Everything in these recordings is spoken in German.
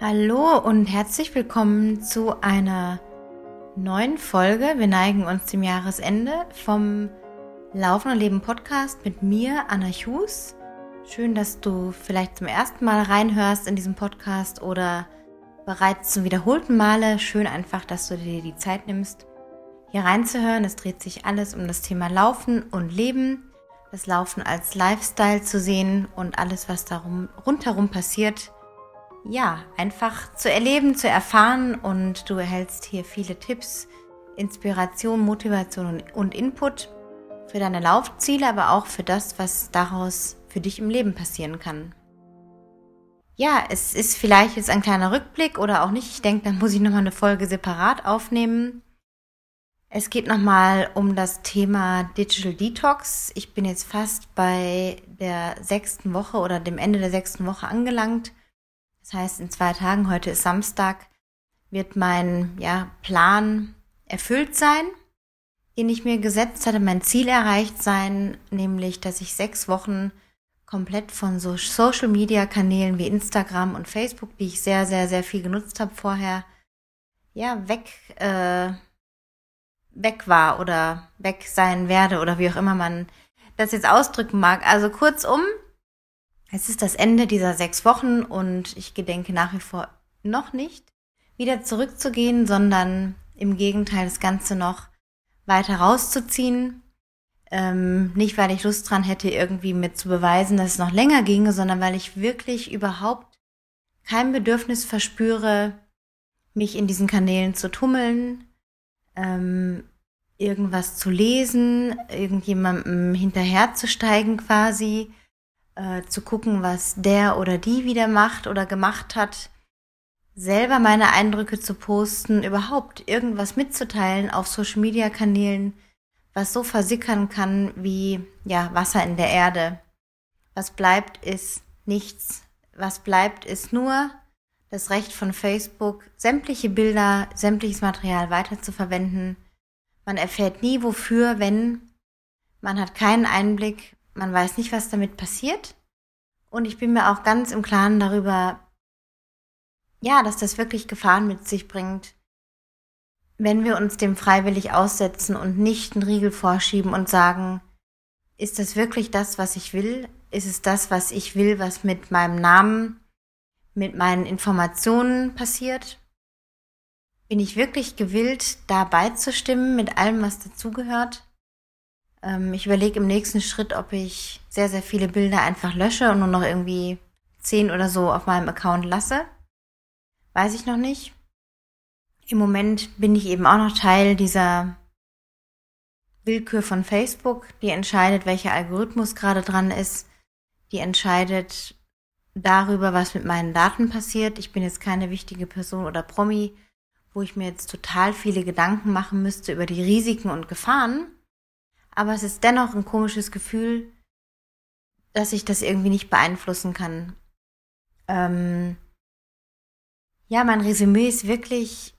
Hallo und herzlich willkommen zu einer neuen Folge. Wir neigen uns dem Jahresende vom Laufen und Leben Podcast mit mir, Anna Hughes. Schön, dass du vielleicht zum ersten Mal reinhörst in diesem Podcast oder bereits zum wiederholten Male. Schön einfach, dass du dir die Zeit nimmst, hier reinzuhören. Es dreht sich alles um das Thema Laufen und Leben, das Laufen als Lifestyle zu sehen und alles, was darum rundherum passiert ja, einfach zu erleben, zu erfahren und du erhältst hier viele Tipps, Inspiration, Motivation und Input für deine Laufziele, aber auch für das, was daraus für dich im Leben passieren kann. Ja, es ist vielleicht jetzt ein kleiner Rückblick oder auch nicht. Ich denke, dann muss ich nochmal eine Folge separat aufnehmen. Es geht nochmal um das Thema Digital Detox. Ich bin jetzt fast bei der sechsten Woche oder dem Ende der sechsten Woche angelangt. Das heißt, in zwei Tagen, heute ist Samstag, wird mein ja, Plan erfüllt sein, den ich mir gesetzt hatte, mein Ziel erreicht sein, nämlich, dass ich sechs Wochen komplett von so Social Media Kanälen wie Instagram und Facebook, die ich sehr, sehr, sehr viel genutzt habe vorher, ja, weg, äh, weg war oder weg sein werde oder wie auch immer man das jetzt ausdrücken mag. Also kurzum, es ist das Ende dieser sechs Wochen und ich gedenke nach wie vor noch nicht, wieder zurückzugehen, sondern im Gegenteil das Ganze noch weiter rauszuziehen. Ähm, nicht, weil ich Lust dran hätte, irgendwie mit zu beweisen, dass es noch länger ginge, sondern weil ich wirklich überhaupt kein Bedürfnis verspüre, mich in diesen Kanälen zu tummeln, ähm, irgendwas zu lesen, irgendjemandem hinterherzusteigen quasi, äh, zu gucken, was der oder die wieder macht oder gemacht hat, selber meine Eindrücke zu posten, überhaupt irgendwas mitzuteilen auf Social Media Kanälen, was so versickern kann wie ja Wasser in der Erde. Was bleibt ist nichts. Was bleibt ist nur das Recht von Facebook, sämtliche Bilder, sämtliches Material weiterzuverwenden. Man erfährt nie wofür, wenn man hat keinen Einblick man weiß nicht, was damit passiert. Und ich bin mir auch ganz im Klaren darüber, ja, dass das wirklich Gefahren mit sich bringt, wenn wir uns dem freiwillig aussetzen und nicht einen Riegel vorschieben und sagen, ist das wirklich das, was ich will? Ist es das, was ich will, was mit meinem Namen, mit meinen Informationen passiert? Bin ich wirklich gewillt, da beizustimmen mit allem, was dazugehört? Ähm, ich überlege im nächsten Schritt, ob ich sehr, sehr viele Bilder einfach lösche und nur noch irgendwie zehn oder so auf meinem Account lasse. Weiß ich noch nicht. Im Moment bin ich eben auch noch Teil dieser Willkür von Facebook, die entscheidet, welcher Algorithmus gerade dran ist, die entscheidet darüber, was mit meinen Daten passiert. Ich bin jetzt keine wichtige Person oder Promi, wo ich mir jetzt total viele Gedanken machen müsste über die Risiken und Gefahren aber es ist dennoch ein komisches Gefühl, dass ich das irgendwie nicht beeinflussen kann. Ähm ja, mein Resümee ist wirklich,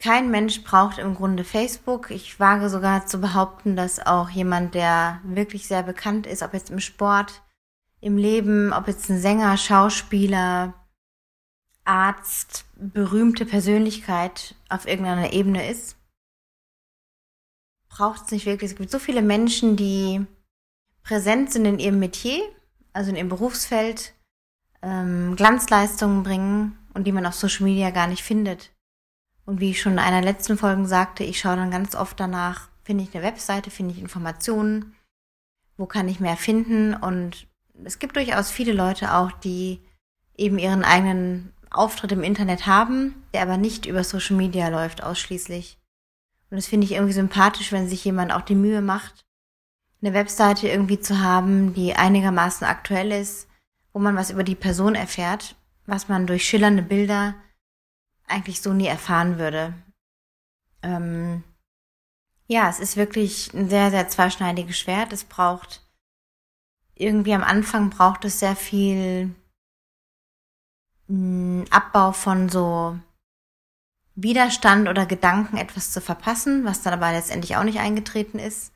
kein Mensch braucht im Grunde Facebook. Ich wage sogar zu behaupten, dass auch jemand, der wirklich sehr bekannt ist, ob jetzt im Sport, im Leben, ob jetzt ein Sänger, Schauspieler, Arzt, berühmte Persönlichkeit auf irgendeiner Ebene ist, braucht es nicht wirklich. Es gibt so viele Menschen, die präsent sind in ihrem Metier, also in ihrem Berufsfeld, ähm, Glanzleistungen bringen und die man auf Social Media gar nicht findet. Und wie ich schon in einer letzten Folge sagte, ich schaue dann ganz oft danach, finde ich eine Webseite, finde ich Informationen, wo kann ich mehr finden und es gibt durchaus viele Leute auch, die eben ihren eigenen Auftritt im Internet haben, der aber nicht über Social Media läuft ausschließlich. Und das finde ich irgendwie sympathisch, wenn sich jemand auch die Mühe macht, eine Webseite irgendwie zu haben, die einigermaßen aktuell ist, wo man was über die Person erfährt, was man durch schillernde Bilder eigentlich so nie erfahren würde. Ähm ja, es ist wirklich ein sehr, sehr zweischneidiges Schwert. Es braucht irgendwie am Anfang braucht es sehr viel hm, Abbau von so Widerstand oder Gedanken, etwas zu verpassen, was dann aber letztendlich auch nicht eingetreten ist.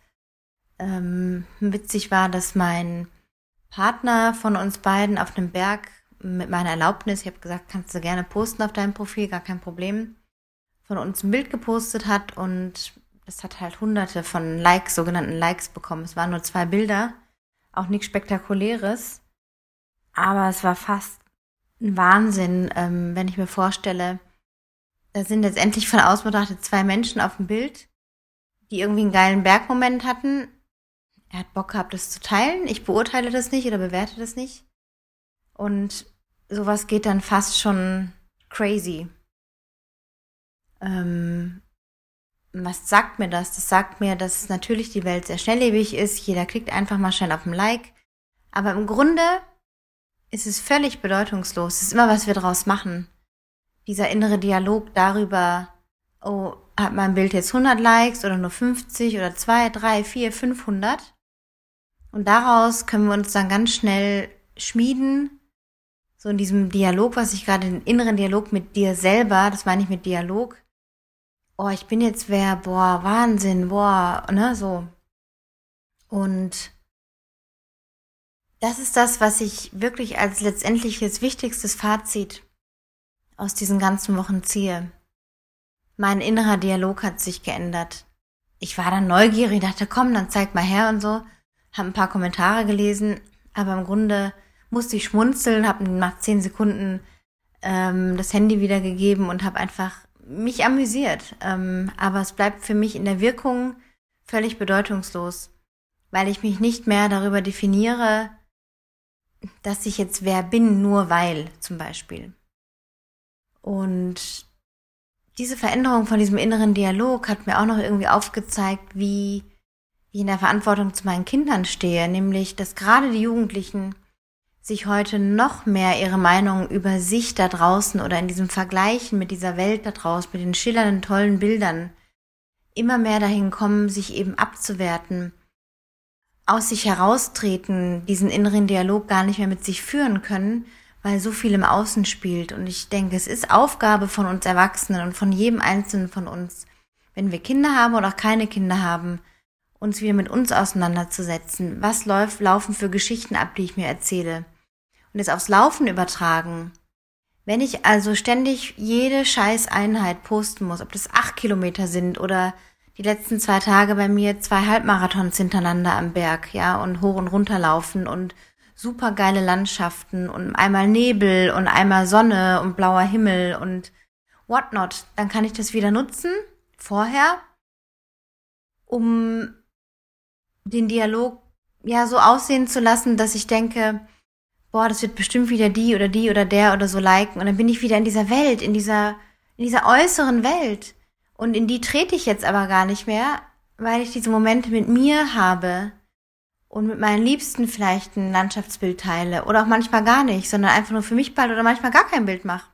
Ähm, witzig war, dass mein Partner von uns beiden auf einem Berg mit meiner Erlaubnis, ich habe gesagt, kannst du gerne posten auf deinem Profil, gar kein Problem, von uns ein Bild gepostet hat und es hat halt hunderte von Likes, sogenannten Likes bekommen. Es waren nur zwei Bilder, auch nichts Spektakuläres, aber es war fast ein Wahnsinn, ähm, wenn ich mir vorstelle, da sind letztendlich von außen betrachtet zwei Menschen auf dem Bild, die irgendwie einen geilen Bergmoment hatten. Er hat Bock gehabt, das zu teilen. Ich beurteile das nicht oder bewerte das nicht. Und sowas geht dann fast schon crazy. Ähm, was sagt mir das? Das sagt mir, dass natürlich die Welt sehr schnelllebig ist. Jeder klickt einfach mal schnell auf ein Like. Aber im Grunde ist es völlig bedeutungslos. Es ist immer, was wir daraus machen. Dieser innere Dialog darüber, oh, hat mein Bild jetzt 100 Likes oder nur 50 oder 2, 3, 4, 500? Und daraus können wir uns dann ganz schnell schmieden. So in diesem Dialog, was ich gerade, den inneren Dialog mit dir selber, das meine ich mit Dialog. Oh, ich bin jetzt wer, boah, Wahnsinn, boah, ne, so. Und das ist das, was ich wirklich als letztendliches wichtigstes Fazit aus diesen ganzen Wochen ziehe. Mein innerer Dialog hat sich geändert. Ich war dann neugierig, dachte, komm, dann zeig mal her und so. Hab ein paar Kommentare gelesen, aber im Grunde musste ich schmunzeln, habe nach zehn Sekunden ähm, das Handy wiedergegeben und habe einfach mich amüsiert. Ähm, aber es bleibt für mich in der Wirkung völlig bedeutungslos, weil ich mich nicht mehr darüber definiere, dass ich jetzt wer bin, nur weil zum Beispiel. Und diese Veränderung von diesem inneren Dialog hat mir auch noch irgendwie aufgezeigt, wie ich in der Verantwortung zu meinen Kindern stehe, nämlich, dass gerade die Jugendlichen sich heute noch mehr ihre Meinung über sich da draußen oder in diesem Vergleichen mit dieser Welt da draußen, mit den schillernden, tollen Bildern, immer mehr dahin kommen, sich eben abzuwerten aus sich heraustreten, diesen inneren Dialog gar nicht mehr mit sich führen können, weil so viel im Außen spielt. Und ich denke, es ist Aufgabe von uns Erwachsenen und von jedem Einzelnen von uns, wenn wir Kinder haben oder auch keine Kinder haben, uns wieder mit uns auseinanderzusetzen. Was läuft, laufen für Geschichten ab, die ich mir erzähle? Und es aufs Laufen übertragen. Wenn ich also ständig jede Scheißeinheit posten muss, ob das acht Kilometer sind oder die letzten zwei Tage bei mir zwei Halbmarathons hintereinander am Berg, ja, und hoch und runter laufen und super geile Landschaften und einmal Nebel und einmal Sonne und blauer Himmel und whatnot. Dann kann ich das wieder nutzen, vorher, um den Dialog ja so aussehen zu lassen, dass ich denke, boah, das wird bestimmt wieder die oder die oder der oder so liken und dann bin ich wieder in dieser Welt, in dieser, in dieser äußeren Welt. Und in die trete ich jetzt aber gar nicht mehr, weil ich diese Momente mit mir habe und mit meinen Liebsten vielleicht ein Landschaftsbild teile oder auch manchmal gar nicht, sondern einfach nur für mich bald oder manchmal gar kein Bild mache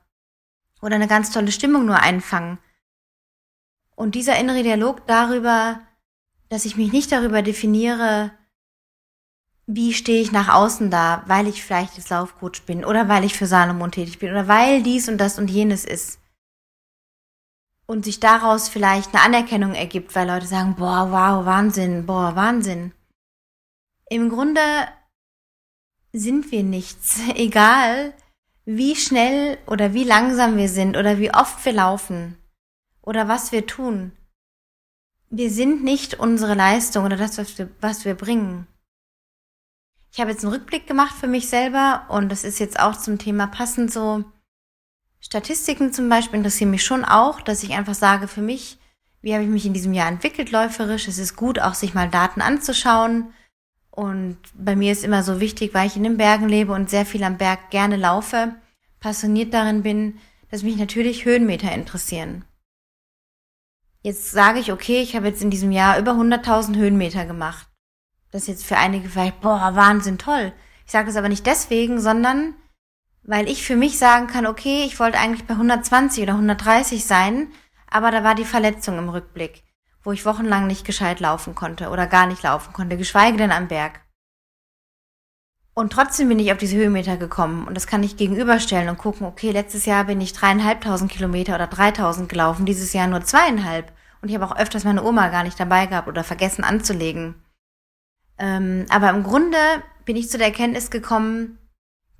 oder eine ganz tolle Stimmung nur einfangen. Und dieser innere Dialog darüber, dass ich mich nicht darüber definiere, wie stehe ich nach außen da, weil ich vielleicht jetzt Laufcoach bin oder weil ich für Salomon tätig bin oder weil dies und das und jenes ist und sich daraus vielleicht eine Anerkennung ergibt, weil Leute sagen, boah, wow, Wahnsinn, boah, Wahnsinn. Im Grunde sind wir nichts, egal wie schnell oder wie langsam wir sind oder wie oft wir laufen oder was wir tun. Wir sind nicht unsere Leistung oder das, was wir, was wir bringen. Ich habe jetzt einen Rückblick gemacht für mich selber und das ist jetzt auch zum Thema passend so, Statistiken zum Beispiel interessieren mich schon auch, dass ich einfach sage, für mich, wie habe ich mich in diesem Jahr entwickelt läuferisch? Es ist gut, auch sich mal Daten anzuschauen. Und bei mir ist immer so wichtig, weil ich in den Bergen lebe und sehr viel am Berg gerne laufe, passioniert darin bin, dass mich natürlich Höhenmeter interessieren. Jetzt sage ich, okay, ich habe jetzt in diesem Jahr über 100.000 Höhenmeter gemacht. Das ist jetzt für einige vielleicht, boah, Wahnsinn, toll. Ich sage das aber nicht deswegen, sondern weil ich für mich sagen kann, okay, ich wollte eigentlich bei 120 oder 130 sein, aber da war die Verletzung im Rückblick, wo ich wochenlang nicht gescheit laufen konnte oder gar nicht laufen konnte, geschweige denn am Berg. Und trotzdem bin ich auf diese Höhenmeter gekommen und das kann ich gegenüberstellen und gucken, okay, letztes Jahr bin ich dreieinhalbtausend Kilometer oder dreitausend gelaufen, dieses Jahr nur zweieinhalb. Und ich habe auch öfters meine Oma gar nicht dabei gehabt oder vergessen anzulegen. Ähm, aber im Grunde bin ich zu der Erkenntnis gekommen,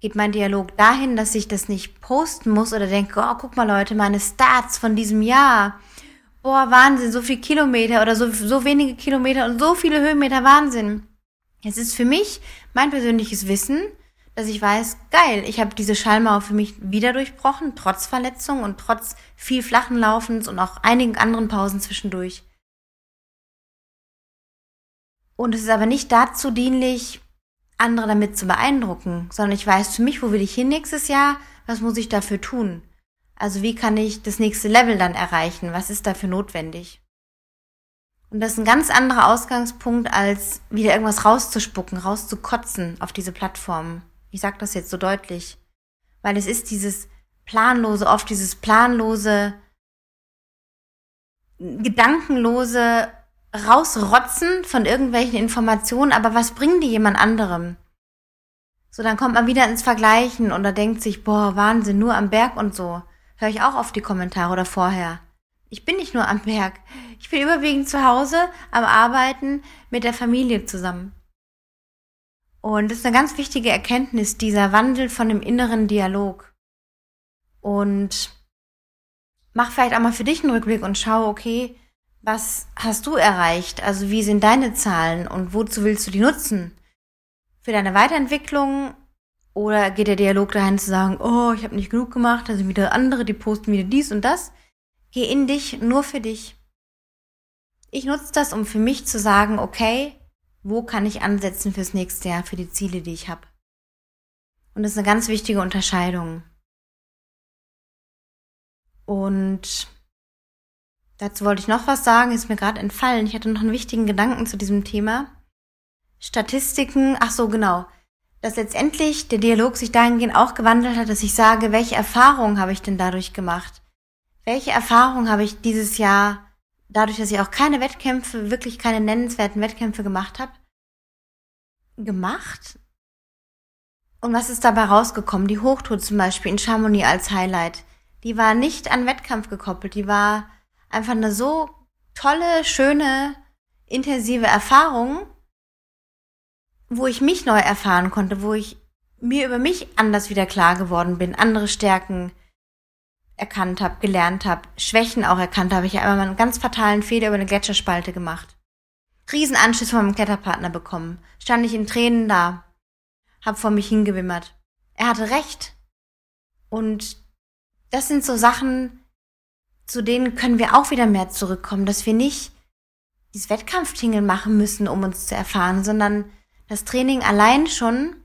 Geht mein Dialog dahin, dass ich das nicht posten muss oder denke, oh, guck mal Leute, meine Stats von diesem Jahr. Boah, Wahnsinn, so viel Kilometer oder so, so wenige Kilometer und so viele Höhenmeter, Wahnsinn. Es ist für mich mein persönliches Wissen, dass ich weiß, geil, ich habe diese Schallmauer für mich wieder durchbrochen, trotz Verletzung und trotz viel flachen Laufens und auch einigen anderen Pausen zwischendurch. Und es ist aber nicht dazu dienlich, andere damit zu beeindrucken, sondern ich weiß für mich, wo will ich hin nächstes Jahr, was muss ich dafür tun? Also wie kann ich das nächste Level dann erreichen? Was ist dafür notwendig? Und das ist ein ganz anderer Ausgangspunkt, als wieder irgendwas rauszuspucken, rauszukotzen auf diese Plattform. Ich sage das jetzt so deutlich. Weil es ist dieses planlose, oft dieses planlose, gedankenlose rausrotzen von irgendwelchen Informationen, aber was bringen die jemand anderem? So, dann kommt man wieder ins Vergleichen und da denkt sich, boah, Wahnsinn, nur am Berg und so. Hör ich auch auf die Kommentare oder vorher. Ich bin nicht nur am Berg. Ich bin überwiegend zu Hause am Arbeiten mit der Familie zusammen. Und das ist eine ganz wichtige Erkenntnis, dieser Wandel von dem inneren Dialog. Und mach vielleicht auch mal für dich einen Rückblick und schau, okay, was hast du erreicht? Also wie sind deine Zahlen und wozu willst du die nutzen? Für deine Weiterentwicklung oder geht der Dialog dahin zu sagen, oh, ich habe nicht genug gemacht, da sind wieder andere, die posten wieder dies und das? Geh in dich, nur für dich. Ich nutze das, um für mich zu sagen, okay, wo kann ich ansetzen fürs nächste Jahr, für die Ziele, die ich habe? Und das ist eine ganz wichtige Unterscheidung. Und Dazu wollte ich noch was sagen, ist mir gerade entfallen. Ich hatte noch einen wichtigen Gedanken zu diesem Thema. Statistiken, ach so, genau. Dass letztendlich der Dialog sich dahingehend auch gewandelt hat, dass ich sage, welche Erfahrungen habe ich denn dadurch gemacht? Welche Erfahrungen habe ich dieses Jahr, dadurch, dass ich auch keine Wettkämpfe, wirklich keine nennenswerten Wettkämpfe gemacht habe, gemacht? Und was ist dabei rausgekommen? Die Hochtour zum Beispiel in Chamonix als Highlight. Die war nicht an Wettkampf gekoppelt, die war einfach eine so tolle, schöne, intensive Erfahrung, wo ich mich neu erfahren konnte, wo ich mir über mich anders wieder klar geworden bin, andere Stärken erkannt habe, gelernt habe, Schwächen auch erkannt habe. Ich habe einmal einen ganz fatalen Fehler über eine Gletscherspalte gemacht. Riesenanschluss von meinem Kletterpartner bekommen. Stand ich in Tränen da, hab vor mich hingewimmert. Er hatte recht. Und das sind so Sachen, zu denen können wir auch wieder mehr zurückkommen, dass wir nicht dieses Wettkampftingeln machen müssen, um uns zu erfahren, sondern das Training allein schon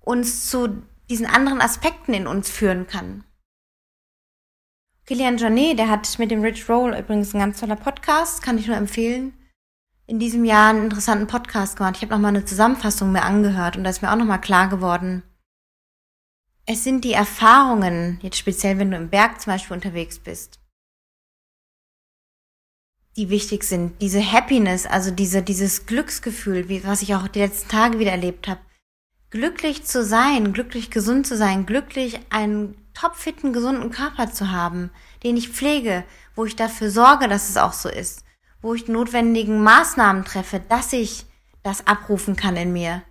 uns zu diesen anderen Aspekten in uns führen kann. Kilian Jornet, der hat mit dem Rich Roll übrigens ein ganz toller Podcast, kann ich nur empfehlen. In diesem Jahr einen interessanten Podcast gemacht. Ich habe nochmal eine Zusammenfassung mir angehört und da ist mir auch nochmal klar geworden, es sind die Erfahrungen, jetzt speziell wenn du im Berg zum Beispiel unterwegs bist, die wichtig sind. Diese Happiness, also diese, dieses Glücksgefühl, wie, was ich auch die letzten Tage wieder erlebt habe. Glücklich zu sein, glücklich gesund zu sein, glücklich einen topfitten, gesunden Körper zu haben, den ich pflege, wo ich dafür sorge, dass es auch so ist, wo ich notwendigen Maßnahmen treffe, dass ich das abrufen kann in mir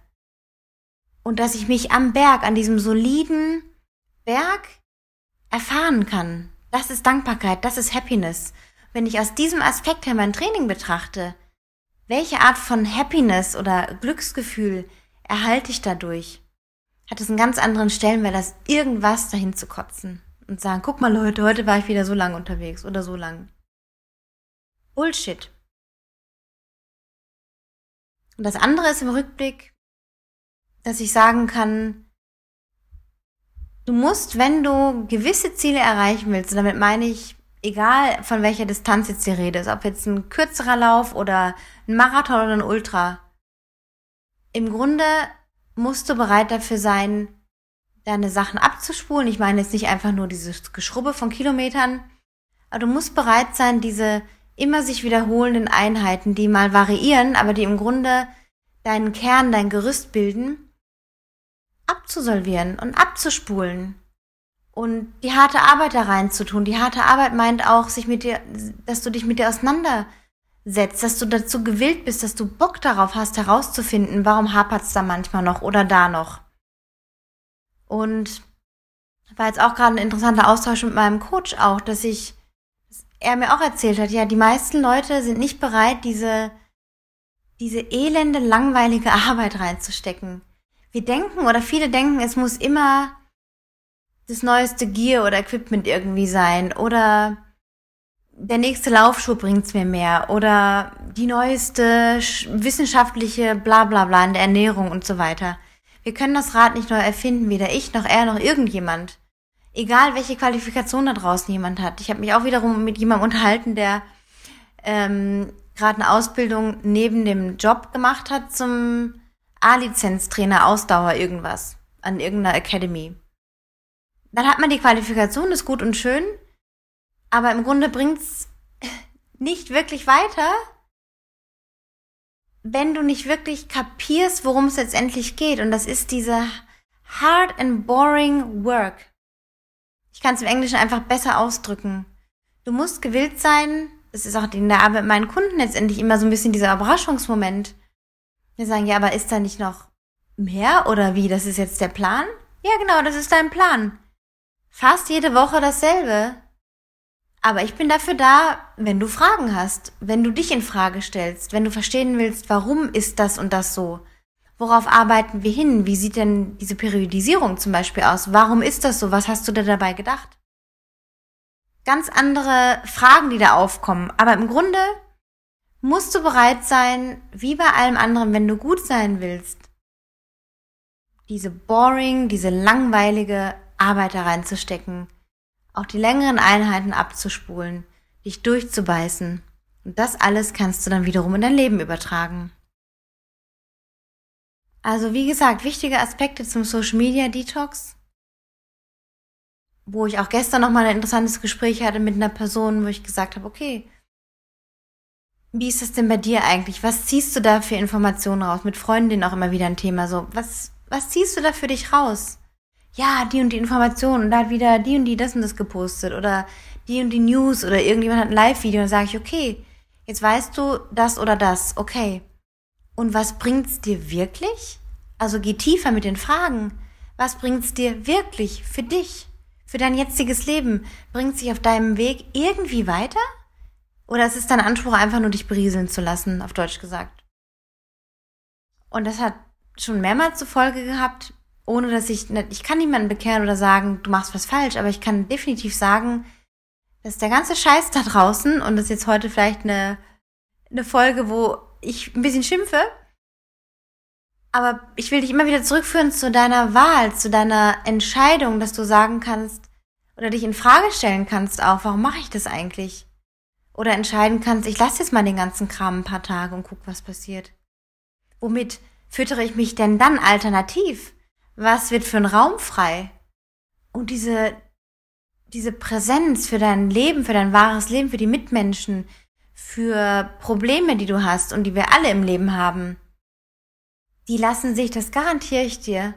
und dass ich mich am Berg, an diesem soliden Berg erfahren kann. Das ist Dankbarkeit, das ist Happiness. Wenn ich aus diesem Aspekt her mein Training betrachte, welche Art von Happiness oder Glücksgefühl erhalte ich dadurch? Hat es einen ganz anderen Stellenwert, als irgendwas dahin zu kotzen und sagen, guck mal Leute, heute war ich wieder so lang unterwegs oder so lang. Bullshit. Und das andere ist im Rückblick, dass ich sagen kann, du musst, wenn du gewisse Ziele erreichen willst, damit meine ich, egal von welcher Distanz jetzt die Rede ist, ob jetzt ein kürzerer Lauf oder ein Marathon oder ein Ultra, im Grunde musst du bereit dafür sein, deine Sachen abzuspulen. Ich meine jetzt nicht einfach nur dieses Geschrubbe von Kilometern, aber du musst bereit sein, diese immer sich wiederholenden Einheiten, die mal variieren, aber die im Grunde deinen Kern, dein Gerüst bilden, abzusolvieren und abzuspulen. Und die harte Arbeit da reinzutun. Die harte Arbeit meint auch, sich mit dir, dass du dich mit dir auseinandersetzt, dass du dazu gewillt bist, dass du Bock darauf hast, herauszufinden, warum hapert's da manchmal noch oder da noch. Und war jetzt auch gerade ein interessanter Austausch mit meinem Coach auch, dass ich, er mir auch erzählt hat, ja, die meisten Leute sind nicht bereit, diese, diese elende, langweilige Arbeit reinzustecken. Wir denken oder viele denken, es muss immer das neueste Gear oder Equipment irgendwie sein oder der nächste Laufschuh bringt's mir mehr oder die neueste wissenschaftliche bla bla bla in der Ernährung und so weiter. Wir können das Rad nicht neu erfinden, weder ich noch er noch irgendjemand. Egal, welche Qualifikation da draußen jemand hat. Ich habe mich auch wiederum mit jemandem unterhalten, der ähm, gerade eine Ausbildung neben dem Job gemacht hat zum A-Lizenz-Trainer Ausdauer irgendwas an irgendeiner Academy. Dann hat man die Qualifikation, ist gut und schön, aber im Grunde bringt's nicht wirklich weiter, wenn du nicht wirklich kapierst, worum es letztendlich geht. Und das ist diese hard and boring work. Ich kann es im Englischen einfach besser ausdrücken. Du musst gewillt sein, das ist auch in der Arbeit mit meinen Kunden letztendlich immer so ein bisschen dieser Überraschungsmoment. Wir sagen, ja, aber ist da nicht noch mehr oder wie? Das ist jetzt der Plan? Ja, genau, das ist dein Plan. Fast jede Woche dasselbe. Aber ich bin dafür da, wenn du Fragen hast, wenn du dich in Frage stellst, wenn du verstehen willst, warum ist das und das so? Worauf arbeiten wir hin? Wie sieht denn diese Periodisierung zum Beispiel aus? Warum ist das so? Was hast du da dabei gedacht? Ganz andere Fragen, die da aufkommen. Aber im Grunde musst du bereit sein, wie bei allem anderen, wenn du gut sein willst, diese boring, diese langweilige Arbeit da reinzustecken auch die längeren Einheiten abzuspulen, dich durchzubeißen. Und das alles kannst du dann wiederum in dein Leben übertragen. Also wie gesagt, wichtige Aspekte zum Social Media Detox, wo ich auch gestern noch mal ein interessantes Gespräch hatte mit einer Person, wo ich gesagt habe, okay, wie ist das denn bei dir eigentlich? Was ziehst du da für Informationen raus? Mit Freundinnen auch immer wieder ein Thema so. Was, was ziehst du da für dich raus? Ja, die und die Information und da hat wieder die und die das und das gepostet oder die und die News oder irgendjemand hat ein Live-Video und sage ich, okay, jetzt weißt du das oder das, okay. Und was bringt's dir wirklich? Also geh tiefer mit den Fragen. Was bringt's dir wirklich für dich, für dein jetziges Leben? Bringt sich auf deinem Weg irgendwie weiter? Oder ist es dein Anspruch, einfach nur dich berieseln zu lassen, auf Deutsch gesagt? Und das hat schon mehrmals zur Folge gehabt, ohne dass ich, ich kann niemanden bekehren oder sagen, du machst was falsch, aber ich kann definitiv sagen, dass der ganze Scheiß da draußen, und das ist jetzt heute vielleicht eine, eine Folge, wo ich ein bisschen schimpfe, aber ich will dich immer wieder zurückführen zu deiner Wahl, zu deiner Entscheidung, dass du sagen kannst oder dich in Frage stellen kannst auch, warum mache ich das eigentlich? Oder entscheiden kannst, ich lasse jetzt mal den ganzen Kram ein paar Tage und guck, was passiert. Womit füttere ich mich denn dann alternativ? Was wird für ein Raum frei? Und diese, diese Präsenz für dein Leben, für dein wahres Leben, für die Mitmenschen, für Probleme, die du hast und die wir alle im Leben haben, die lassen sich, das garantiere ich dir,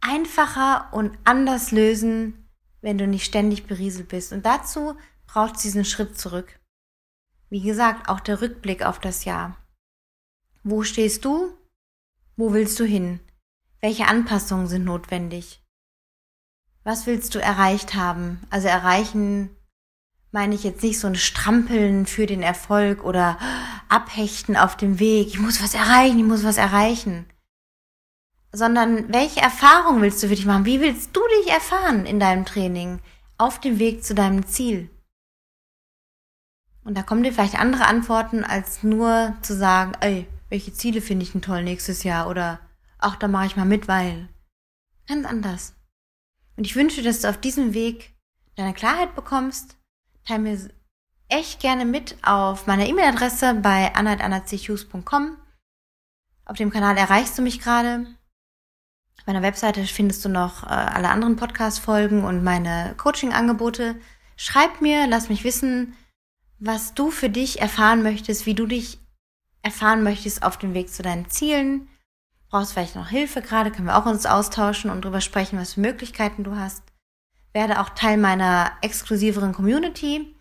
einfacher und anders lösen, wenn du nicht ständig berieselt bist. Und dazu braucht es diesen Schritt zurück. Wie gesagt, auch der Rückblick auf das Jahr. Wo stehst du? Wo willst du hin? Welche Anpassungen sind notwendig? Was willst du erreicht haben? Also erreichen meine ich jetzt nicht so ein Strampeln für den Erfolg oder Abhechten auf dem Weg. Ich muss was erreichen, ich muss was erreichen. Sondern welche Erfahrung willst du für dich machen? Wie willst du dich erfahren in deinem Training auf dem Weg zu deinem Ziel? Und da kommen dir vielleicht andere Antworten, als nur zu sagen, ey, welche Ziele finde ich denn toll nächstes Jahr oder ach, da mache ich mal mit, weil ganz anders. Und ich wünsche, dass du auf diesem Weg deine Klarheit bekommst. Teil mir echt gerne mit auf meiner E-Mail-Adresse bei anna.anna.chus.com. Auf dem Kanal erreichst du mich gerade. Auf meiner Webseite findest du noch äh, alle anderen Podcast-Folgen und meine Coaching-Angebote. Schreib mir, lass mich wissen, was du für dich erfahren möchtest, wie du dich erfahren möchtest auf dem Weg zu deinen Zielen, Brauchst vielleicht noch Hilfe gerade, können wir auch uns austauschen und drüber sprechen, was für Möglichkeiten du hast. Werde auch Teil meiner exklusiveren Community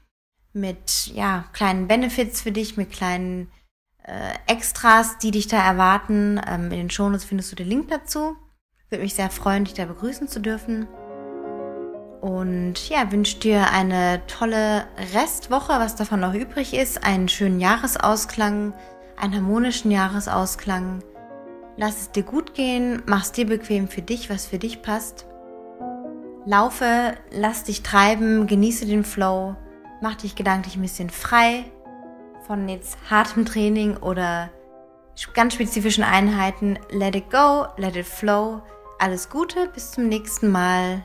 mit ja, kleinen Benefits für dich, mit kleinen äh, Extras, die dich da erwarten. Ähm, in den Shownotes findest du den Link dazu. Würde mich sehr freuen, dich da begrüßen zu dürfen. Und ja, wünsche dir eine tolle Restwoche, was davon noch übrig ist. Einen schönen Jahresausklang, einen harmonischen Jahresausklang. Lass es dir gut gehen, mach es dir bequem für dich, was für dich passt. Laufe, lass dich treiben, genieße den Flow, mach dich gedanklich ein bisschen frei von jetzt hartem Training oder ganz spezifischen Einheiten. Let it go, let it flow. Alles Gute, bis zum nächsten Mal.